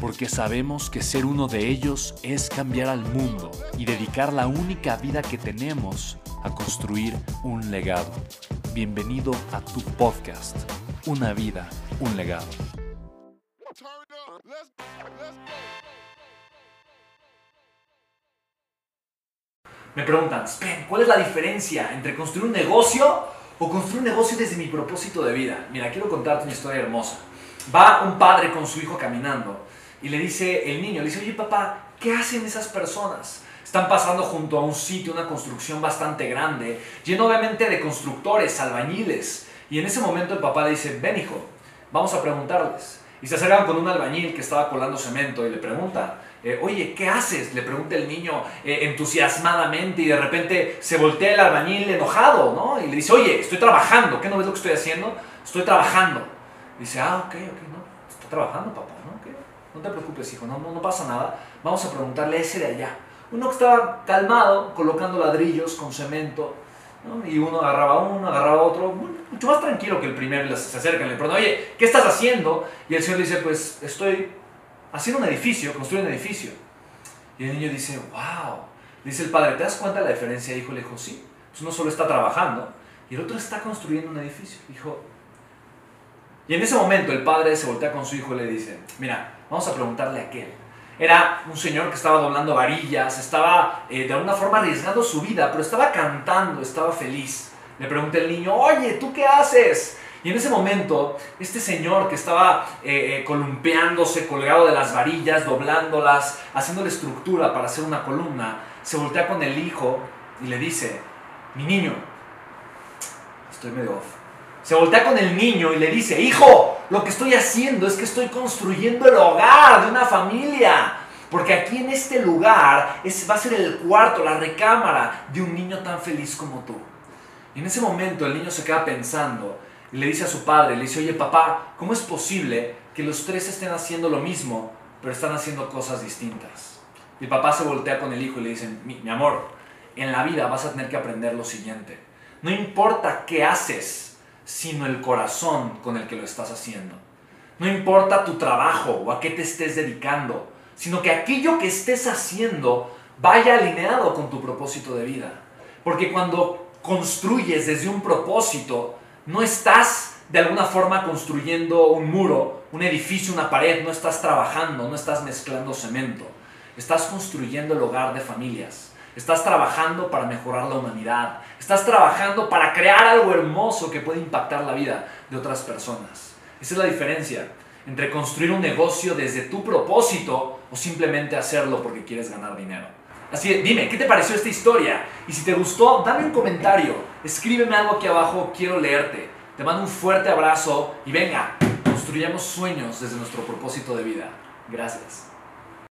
porque sabemos que ser uno de ellos es cambiar al mundo y dedicar la única vida que tenemos a construir un legado. Bienvenido a tu podcast, Una vida, un legado. Me preguntan, Spen, ¿cuál es la diferencia entre construir un negocio o construir un negocio desde mi propósito de vida? Mira, quiero contarte una historia hermosa. Va un padre con su hijo caminando y le dice el niño, le dice, oye papá, ¿qué hacen esas personas? Están pasando junto a un sitio, una construcción bastante grande, lleno obviamente de constructores, albañiles. Y en ese momento el papá le dice, ven hijo, vamos a preguntarles. Y se acercan con un albañil que estaba colando cemento y le pregunta, eh, oye, ¿qué haces? Le pregunta el niño eh, entusiasmadamente y de repente se voltea el albañil enojado, ¿no? Y le dice, oye, estoy trabajando, ¿qué no ves lo que estoy haciendo? Estoy trabajando. dice, ah, ok, ok, no, estoy trabajando, papá, ¿no? No te preocupes, hijo, no, no, pasa nada. Vamos a preguntarle a ese de allá. Uno que estaba calmado, colocando ladrillos con cemento, y uno agarraba uno, agarraba otro, mucho más tranquilo que el primero, se acerca y le pregunta, oye, ¿qué estás haciendo? Y el señor dice, pues estoy haciendo un edificio, construyendo un edificio. Y el niño dice, wow. Dice el padre, ¿te das cuenta de la diferencia, hijo? Le dijo, sí. Pues uno solo está trabajando y el otro está construyendo un edificio. Dijo, y en ese momento el padre se voltea con su hijo y le dice, mira, Vamos a preguntarle a aquel. Era un señor que estaba doblando varillas, estaba eh, de alguna forma arriesgando su vida, pero estaba cantando, estaba feliz. Le pregunta el niño, oye, ¿tú qué haces? Y en ese momento, este señor que estaba eh, eh, columpiándose, colgado de las varillas, doblándolas, haciendo la estructura para hacer una columna, se voltea con el hijo y le dice, mi niño, estoy medio off. Se voltea con el niño y le dice, hijo, lo que estoy haciendo es que estoy construyendo el hogar de una familia. Porque aquí en este lugar es, va a ser el cuarto, la recámara de un niño tan feliz como tú. Y en ese momento el niño se queda pensando y le dice a su padre, le dice, oye papá, ¿cómo es posible que los tres estén haciendo lo mismo, pero están haciendo cosas distintas? Y el papá se voltea con el hijo y le dice, mi, mi amor, en la vida vas a tener que aprender lo siguiente. No importa qué haces, sino el corazón con el que lo estás haciendo. No importa tu trabajo o a qué te estés dedicando, sino que aquello que estés haciendo vaya alineado con tu propósito de vida. Porque cuando construyes desde un propósito, no estás de alguna forma construyendo un muro, un edificio, una pared, no estás trabajando, no estás mezclando cemento. Estás construyendo el hogar de familias. Estás trabajando para mejorar la humanidad. Estás trabajando para crear algo hermoso que puede impactar la vida de otras personas. Esa es la diferencia entre construir un negocio desde tu propósito o simplemente hacerlo porque quieres ganar dinero. Así que dime, ¿qué te pareció esta historia? Y si te gustó, dame un comentario, escríbeme algo aquí abajo, quiero leerte. Te mando un fuerte abrazo y venga, construyamos sueños desde nuestro propósito de vida. Gracias.